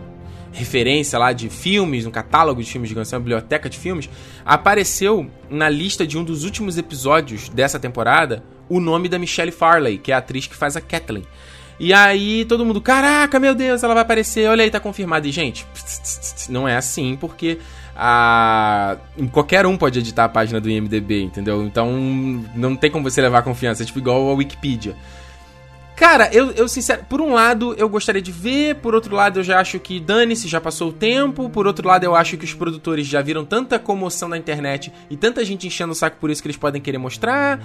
referência lá de filmes, um catálogo de filmes, digamos assim, uma biblioteca de filmes, apareceu na lista de um dos últimos episódios dessa temporada o nome da Michelle Farley, que é a atriz que faz a Kathleen. E aí todo mundo, caraca, meu Deus, ela vai aparecer, olha aí, tá confirmado. E, gente, não é assim, porque a... qualquer um pode editar a página do IMDB, entendeu? Então não tem como você levar confiança, é tipo igual a Wikipedia. Cara, eu, eu sincero, por um lado eu gostaria de ver, por outro lado eu já acho que dane-se, já passou o tempo, por outro lado eu acho que os produtores já viram tanta comoção na internet e tanta gente enchendo o saco por isso que eles podem querer mostrar.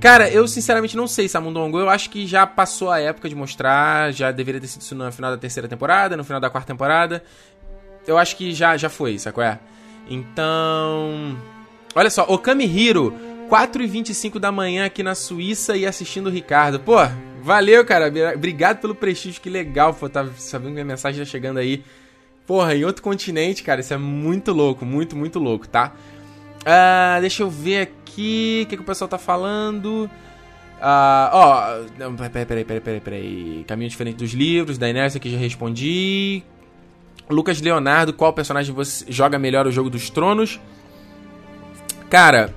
Cara, eu sinceramente não sei, Samundongo. Eu acho que já passou a época de mostrar, já deveria ter sido isso no final da terceira temporada, no final da quarta temporada. Eu acho que já, já foi, sacou? É? Então. Olha só, Okami Hiro 4h25 da manhã aqui na Suíça e assistindo o Ricardo. Pô, valeu, cara. Obrigado pelo prestígio, que legal. Pô, tá sabendo que minha mensagem tá chegando aí. Porra, em outro continente, cara. Isso é muito louco, muito, muito louco, tá? Uh, deixa eu ver aqui o que, que o pessoal tá falando. Uh, ó, peraí, peraí, peraí, peraí, peraí. Caminho diferente dos livros, da Inércia que já respondi. Lucas Leonardo, qual personagem você joga melhor o jogo dos tronos? Cara,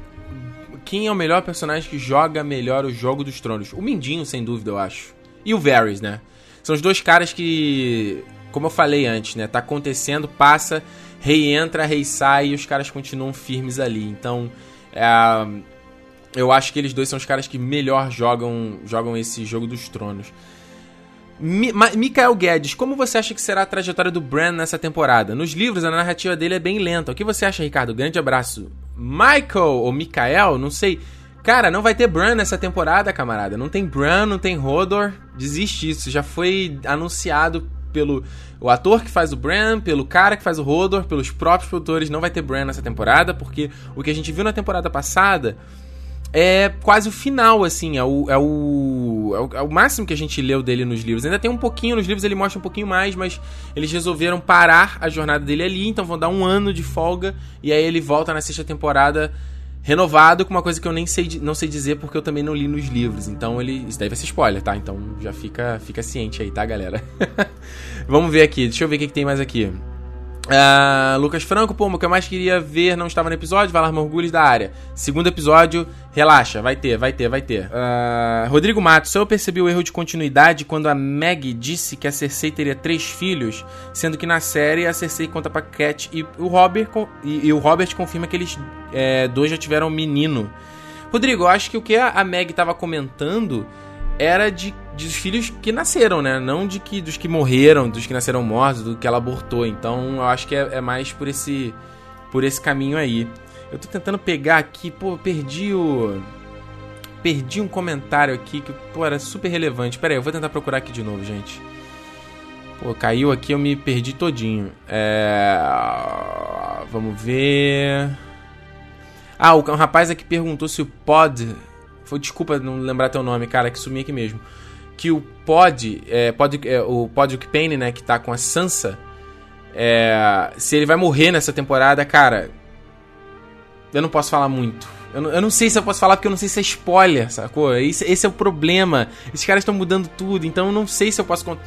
quem é o melhor personagem que joga melhor o jogo dos tronos? O Mindinho, sem dúvida, eu acho. E o Varys, né? São os dois caras que, como eu falei antes, né? Tá acontecendo, passa, rei entra, rei sai e os caras continuam firmes ali. Então, é, eu acho que eles dois são os caras que melhor jogam, jogam esse jogo dos tronos. Mi Mikael Guedes, como você acha que será a trajetória do Bran nessa temporada? Nos livros, a narrativa dele é bem lenta. O que você acha, Ricardo? Grande abraço. Michael, ou Mikael, não sei. Cara, não vai ter Bran nessa temporada, camarada. Não tem Bran, não tem Hodor. Desiste isso. Já foi anunciado pelo o ator que faz o Bran, pelo cara que faz o Hodor, pelos próprios produtores. Não vai ter Bran nessa temporada, porque o que a gente viu na temporada passada é quase o final, assim. É o, é o, é o, é o, máximo que a gente leu dele nos livros. Ainda tem um pouquinho, nos livros ele mostra um pouquinho mais, mas eles resolveram parar a jornada dele ali, então vão dar um ano de folga, e aí ele volta na sexta temporada renovado com uma coisa que eu nem sei, não sei dizer porque eu também não li nos livros. Então ele. Isso daí vai ser spoiler, tá? Então já fica, fica ciente aí, tá, galera? Vamos ver aqui, deixa eu ver o que, que tem mais aqui. Uh, Lucas Franco, pô, o que eu mais queria ver não estava no episódio, vai lá, Morgulhos da área. Segundo episódio, relaxa, vai ter, vai ter, vai ter. Uh, Rodrigo Matos, eu percebi o erro de continuidade quando a Meg disse que a Cersei teria três filhos, sendo que na série a Cersei conta pra Cat e o Robert, e, e o Robert confirma que eles é, dois já tiveram um menino. Rodrigo, eu acho que o que a Meg estava comentando era de dos filhos que nasceram, né? Não de que dos que morreram, dos que nasceram mortos, do que ela abortou. Então eu acho que é, é mais por esse por esse caminho aí. Eu tô tentando pegar aqui, pô, perdi o perdi um comentário aqui que pô, era super relevante. Pera aí, eu vou tentar procurar aqui de novo, gente. Pô, caiu aqui, eu me perdi todinho. É... Vamos ver. Ah, o um rapaz aqui perguntou se o pod foi desculpa não lembrar teu nome, cara, que sumi aqui mesmo. Que o Pod, é, Pod é, o Pod Payne, né, que tá com a Sansa, é, se ele vai morrer nessa temporada, cara, eu não posso falar muito. Eu não, eu não, sei se eu posso falar porque eu não sei se é spoiler, sacou? Esse, esse é o problema. Esses caras estão mudando tudo, então eu não sei se eu posso cont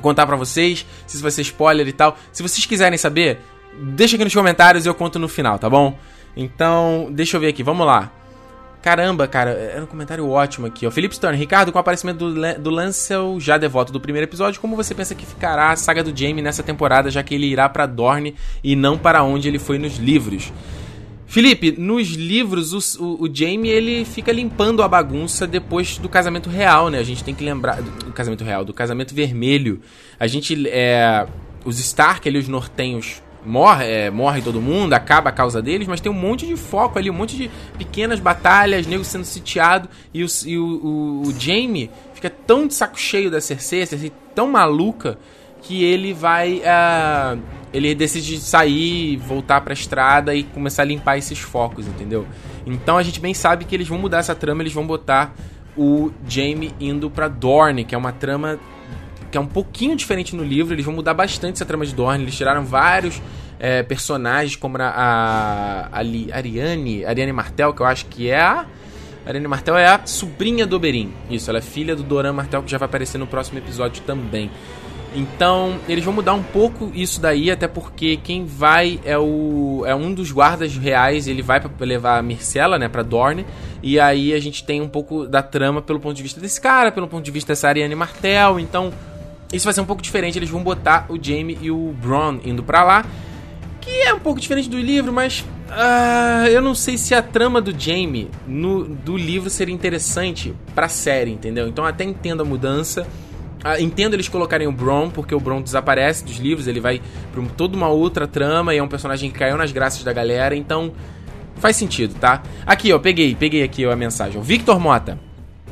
contar para vocês, se isso vai ser spoiler e tal. Se vocês quiserem saber, deixa aqui nos comentários e eu conto no final, tá bom? Então, deixa eu ver aqui, vamos lá. Caramba, cara, era um comentário ótimo aqui. O Felipe Stern, Ricardo, com o aparecimento do, do Lancel, já devoto do primeiro episódio, como você pensa que ficará a saga do Jaime nessa temporada, já que ele irá para Dorne e não para onde ele foi nos livros? Felipe, nos livros, o, o, o Jamie ele fica limpando a bagunça depois do casamento real, né? A gente tem que lembrar. Do, do casamento real, do casamento vermelho. A gente. É, os Stark, ali, os nortenhos morre, é, morre todo mundo, acaba a causa deles, mas tem um monte de foco ali, um monte de pequenas batalhas, nego sendo sitiado, e o, e o, o, o Jamie fica tão de saco cheio da Cersei, tão maluca, que ele vai. Uh, ele decide sair, voltar pra estrada e começar a limpar esses focos, entendeu? Então a gente bem sabe que eles vão mudar essa trama, eles vão botar o Jamie indo pra Dorne, que é uma trama que é um pouquinho diferente no livro. Eles vão mudar bastante essa trama de Dorne. Eles tiraram vários é, personagens, como a, a, a Ariane, Ariane Martel, que eu acho que é a. Ariane Martel é a sobrinha do Oberyn. Isso, ela é filha do Doran Martel, que já vai aparecer no próximo episódio também. Então, eles vão mudar um pouco isso daí, até porque quem vai é o é um dos guardas reais, ele vai para levar a Mircela, né, para Dorne, e aí a gente tem um pouco da trama pelo ponto de vista desse cara, pelo ponto de vista dessa Ariane Martel, então isso vai ser um pouco diferente, eles vão botar o Jamie e o Bron indo para lá, que é um pouco diferente do livro, mas uh, eu não sei se a trama do Jamie no, do livro seria interessante pra série, entendeu? Então até entendo a mudança. Uh, entendo eles colocarem o Bron, porque o Bron desaparece dos livros, ele vai pra toda uma outra trama e é um personagem que caiu nas graças da galera, então faz sentido, tá? Aqui, ó, peguei, peguei aqui ó, a mensagem. O Victor Mota.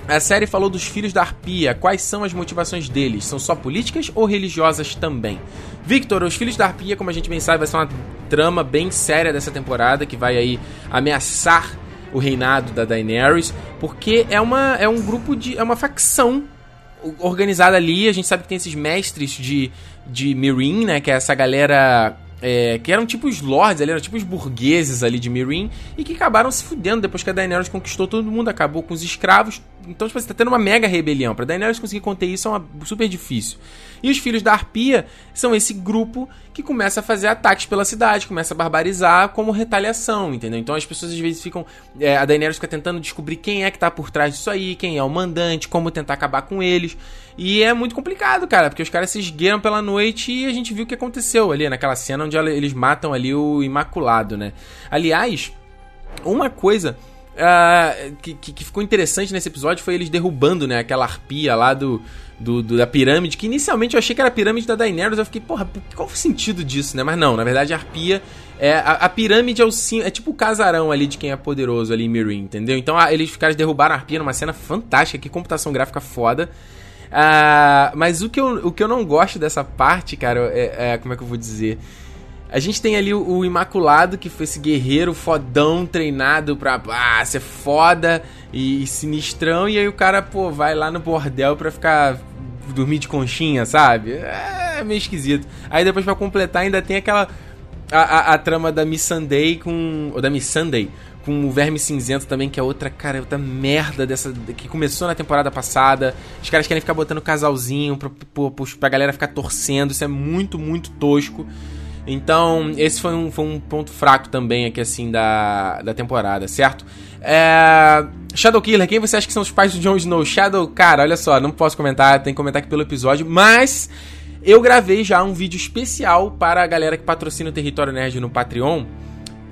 A série falou dos filhos da Arpia. Quais são as motivações deles? São só políticas ou religiosas também? Victor, os filhos da Arpia, como a gente bem sabe, vai ser uma trama bem séria dessa temporada que vai aí ameaçar o reinado da Daenerys, porque é uma é um grupo de é uma facção organizada ali. A gente sabe que tem esses mestres de de Meereen, né, que é essa galera é, que eram tipo os lords ali, eram tipo os burgueses ali de Meereen, e que acabaram se fudendo depois que a Daenerys conquistou todo mundo, acabou com os escravos. Então, tipo, você tá tendo uma mega rebelião. Pra Daenerys conseguir conter isso é uma, super difícil. E os filhos da Arpia são esse grupo que começa a fazer ataques pela cidade, começa a barbarizar como retaliação, entendeu? Então as pessoas às vezes ficam. É, a Daenerys fica tentando descobrir quem é que tá por trás disso aí, quem é o mandante, como tentar acabar com eles. E é muito complicado, cara, porque os caras se esgueiram pela noite e a gente viu o que aconteceu ali naquela cena onde eles matam ali o Imaculado, né? Aliás, uma coisa. Uh, que, que, ficou interessante nesse episódio foi eles derrubando, né, aquela arpia lá do, do, do, da pirâmide, que inicialmente eu achei que era a pirâmide da Daenerys, eu fiquei, porra, qual o sentido disso, né? Mas não, na verdade a arpia é a, a pirâmide é o é tipo o casarão ali de quem é poderoso ali em Meereen, entendeu? Então a, eles ficaram derrubaram a arpia numa cena fantástica, que computação gráfica foda. Uh, mas o que, eu, o que eu não gosto dessa parte, cara, é, é como é que eu vou dizer? A gente tem ali o, o, Imaculado, que foi esse guerreiro fodão, treinado pra ah, ser foda e, e sinistrão. E aí o cara, pô, vai lá no bordel pra ficar dormir de conchinha, sabe? É meio esquisito. Aí depois pra completar ainda tem aquela... A, a, a trama da Miss Sunday com... Ou da Miss Sunday com o Verme Cinzento também, que é outra, cara, outra merda dessa. que começou na temporada passada. Os caras querem ficar botando casalzinho pra, pra, pra galera ficar torcendo. Isso é muito, muito tosco. Então, esse foi um, foi um ponto fraco também aqui, assim, da, da temporada, certo? É... Shadow Killer, quem você acha que são os pais do Jon Snow? Shadow, cara, olha só, não posso comentar, tem que comentar aqui pelo episódio, mas eu gravei já um vídeo especial para a galera que patrocina o Território Nerd no Patreon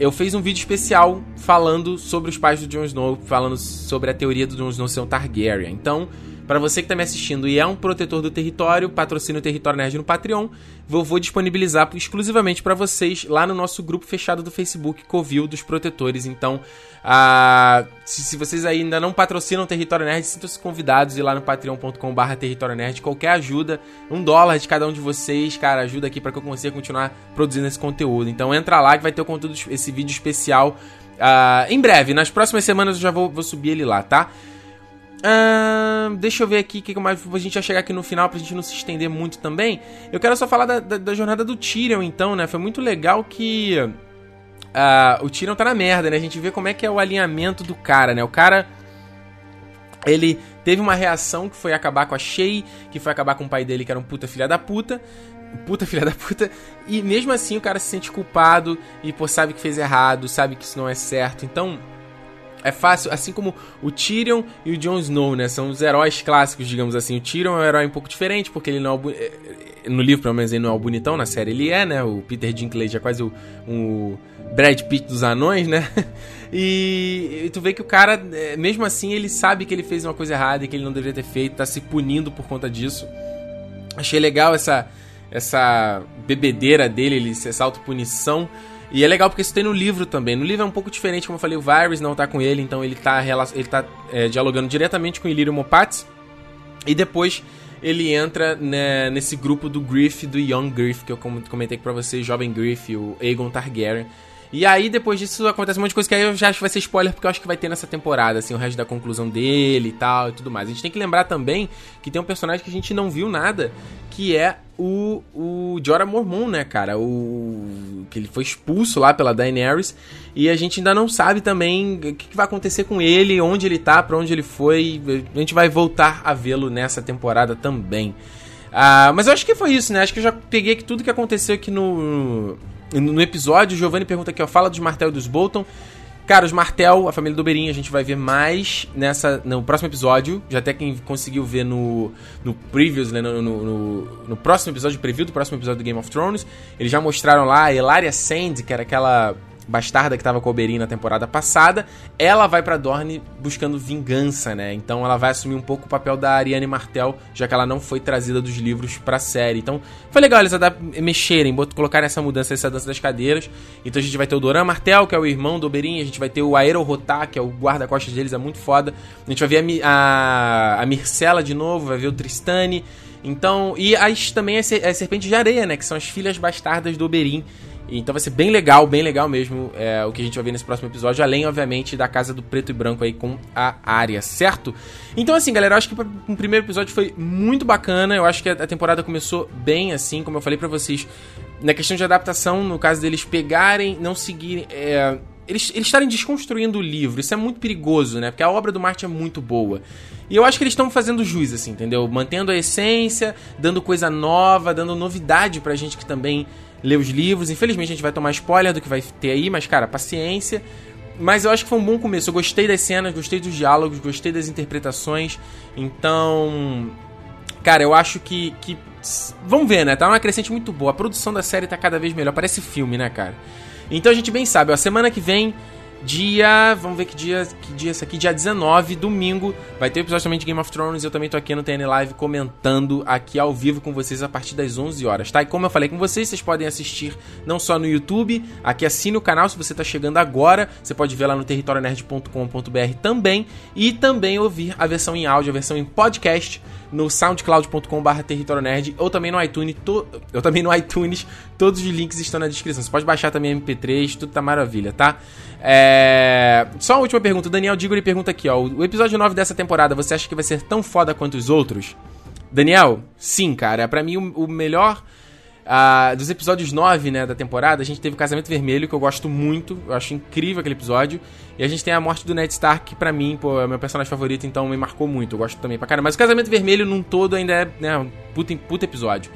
eu fiz um vídeo especial falando sobre os pais do Jon Snow, falando sobre a teoria do Jon Snow ser um Targaryen. Então, para você que está me assistindo e é um protetor do território, patrocina o Território Nerd no Patreon, eu vou disponibilizar exclusivamente para vocês lá no nosso grupo fechado do Facebook, Covil dos Protetores. Então, ah, se, se, vocês ainda não patrocinam o Território Nerd, sintam-se convidados e lá no patreon.com.br Território Nerd. Qualquer ajuda, um dólar de cada um de vocês, cara, ajuda aqui para que eu consiga continuar produzindo esse conteúdo. Então entra lá que vai ter o conteúdo, esse vídeo especial uh, em breve. Nas próximas semanas eu já vou, vou subir ele lá, tá? Uh, deixa eu ver aqui que mais a gente vai chegar aqui no final pra gente não se estender muito também. Eu quero só falar da, da, da jornada do Tyrion, então, né? Foi muito legal que uh, o Tyrion tá na merda, né? A gente vê como é que é o alinhamento do cara, né? O cara, ele teve uma reação que foi acabar com a Shay, que foi acabar com o pai dele, que era um puta filha da puta. Puta filha da puta. E mesmo assim o cara se sente culpado e, pô, sabe que fez errado, sabe que isso não é certo. Então, é fácil, assim como o Tyrion e o Jon Snow, né? São os heróis clássicos, digamos assim. O Tyrion é um herói um pouco diferente, porque ele não é o, é, no livro, pelo menos, ele não é o bonitão, na série ele é, né? O Peter Dinklage é quase o, o Brad Pitt dos anões, né? E, e, tu vê que o cara, é, mesmo assim, ele sabe que ele fez uma coisa errada e que ele não deveria ter feito, tá se punindo por conta disso. Achei legal essa, essa bebedeira dele, ele, essa autopunição. E é legal porque isso tem no livro também. No livro é um pouco diferente, como eu falei, o Varys não tá com ele, então ele tá, ele tá é, dialogando diretamente com o Illyrio Mopatis. E depois ele entra né, nesse grupo do Griff, do Young Griff, que eu comentei pra vocês, Jovem Griff, o Aegon Targaryen. E aí, depois disso, acontece um monte de coisa que aí eu já acho que vai ser spoiler, porque eu acho que vai ter nessa temporada, assim, o resto da conclusão dele e tal e tudo mais. A gente tem que lembrar também que tem um personagem que a gente não viu nada, que é o, o Jorah Mormon, né, cara? O que ele foi expulso lá pela Daenerys e a gente ainda não sabe também o que, que vai acontecer com ele, onde ele tá, para onde ele foi. A gente vai voltar a vê-lo nessa temporada também. Ah, mas eu acho que foi isso, né? Acho que eu já peguei tudo que aconteceu aqui no, no episódio, Giovanni pergunta aqui, ó, fala dos Martel e dos Bolton. Cara, os Martel, a família do Oberyn, a gente vai ver mais nessa, no próximo episódio. Já até quem conseguiu ver no, no Previews, né, no, no, no, no próximo episódio, preview do próximo episódio do Game of Thrones. Eles já mostraram lá a Elaria Sand, que era aquela bastarda que tava com o Oberyn na temporada passada, ela vai para Dorne buscando vingança, né? Então ela vai assumir um pouco o papel da Ariane Martel, já que ela não foi trazida dos livros pra série. Então foi legal eles mexerem, colocarem essa mudança, essa dança das cadeiras. Então a gente vai ter o Doran Martel, que é o irmão do Oberyn, a gente vai ter o Aero Rotar, que é o guarda-costas deles, é muito foda. A gente vai ver a, a, a Mircela de novo, vai ver o Tristane. Então, e as, também as, as Serpentes de Areia, né? Que são as filhas bastardas do Oberyn. Então vai ser bem legal, bem legal mesmo é, o que a gente vai ver nesse próximo episódio, além, obviamente, da Casa do Preto e Branco aí com a área, certo? Então, assim, galera, eu acho que o primeiro episódio foi muito bacana, eu acho que a temporada começou bem, assim, como eu falei para vocês, na questão de adaptação, no caso deles pegarem, não seguirem... É, eles, eles estarem desconstruindo o livro, isso é muito perigoso, né? Porque a obra do Martin é muito boa. E eu acho que eles estão fazendo jus, assim, entendeu? Mantendo a essência, dando coisa nova, dando novidade pra gente que também ler os livros. Infelizmente a gente vai tomar spoiler do que vai ter aí, mas cara, paciência. Mas eu acho que foi um bom começo. Eu gostei das cenas, gostei dos diálogos, gostei das interpretações. Então, cara, eu acho que, que vamos ver, né? Tá uma crescente muito boa. A produção da série tá cada vez melhor. Parece filme, né, cara? Então a gente bem sabe, ó, semana que vem Dia. Vamos ver que dia, que dia é esse aqui. Dia 19, domingo. Vai ter episódio também de Game of Thrones. Eu também tô aqui no TN Live comentando aqui ao vivo com vocês a partir das 11 horas, tá? E como eu falei com vocês, vocês podem assistir não só no YouTube. Aqui assine o canal se você tá chegando agora. Você pode ver lá no territorionerd.com.br também. E também ouvir a versão em áudio, a versão em podcast no soundcloud.com.br territorionerd ou também no iTunes, to, eu também no iTunes, todos os links estão na descrição. Você pode baixar também MP3, tudo tá maravilha, tá? É... Só uma última pergunta, o Daniel Digori pergunta aqui, ó, o episódio 9 dessa temporada, você acha que vai ser tão foda quanto os outros? Daniel, sim, cara, para mim o melhor Dos episódios 9, né, da temporada, a gente teve o Casamento Vermelho, que eu gosto muito, eu acho incrível aquele episódio. E a gente tem a morte do Ned Stark, que pra mim, pô, é meu personagem favorito, então me marcou muito, eu gosto também pra caramba. Mas o Casamento Vermelho, num todo, ainda é, né, um puta, puta episódio.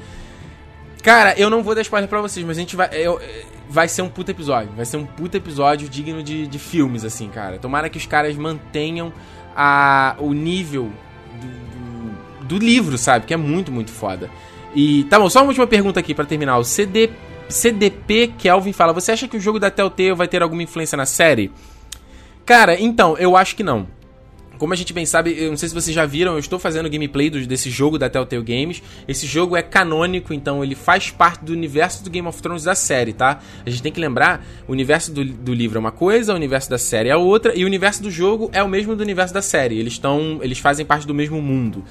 Cara, eu não vou dar spoiler pra vocês, mas a gente vai. Eu, vai ser um puta episódio. Vai ser um puta episódio digno de, de filmes, assim, cara. Tomara que os caras mantenham a, o nível do, do, do livro, sabe? Que é muito, muito foda. E tá bom, só uma última pergunta aqui para terminar. O CD, CDP Kelvin fala: Você acha que o jogo da Telltale vai ter alguma influência na série? Cara, então, eu acho que não. Como a gente bem sabe, eu não sei se vocês já viram, eu estou fazendo gameplay do, desse jogo da Telltale Games. Esse jogo é canônico, então ele faz parte do universo do Game of Thrones da série, tá? A gente tem que lembrar, o universo do, do livro é uma coisa, o universo da série é outra, e o universo do jogo é o mesmo do universo da série. Eles estão, eles fazem parte do mesmo mundo.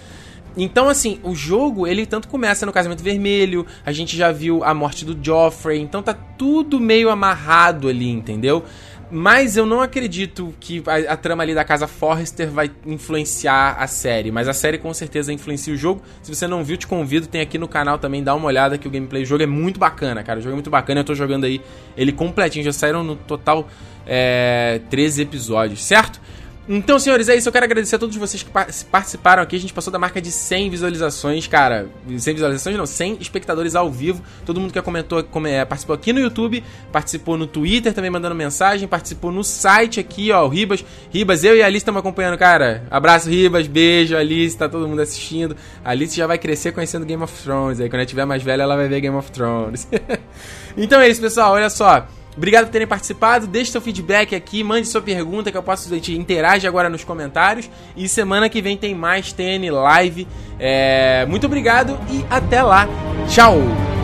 Então, assim, o jogo, ele tanto começa no Casamento Vermelho, a gente já viu a morte do Joffrey, então tá tudo meio amarrado ali, entendeu? Mas eu não acredito que a, a, trama ali da casa Forrester vai influenciar a série. Mas a série com certeza influencia o jogo. Se você não viu, te convido, tem aqui no canal também, dá uma olhada que o gameplay do jogo é muito bacana, cara. O jogo é muito bacana, eu tô jogando aí ele completinho. Já saíram no total é, 13 episódios, certo? Então, senhores, é isso. Eu quero agradecer a todos vocês que participaram aqui. A gente passou da marca de 100 visualizações, cara. 100 visualizações não, 100 espectadores ao vivo. Todo mundo que comentou, é, participou aqui no YouTube, participou no Twitter também mandando mensagem, participou no site aqui, ó, o Ribas. Ribas, eu e a Alice estamos acompanhando, cara. Abraço, Ribas, beijo, Alice, tá todo mundo assistindo. A Alice já vai crescer conhecendo Game of Thrones. Aí quando ela tiver mais velha, ela vai ver Game of Thrones. então é isso, pessoal. Olha só. Obrigado por terem participado. Deixe seu feedback aqui, mande sua pergunta que eu posso interage agora nos comentários. E semana que vem tem mais TN Live. É... Muito obrigado e até lá. Tchau!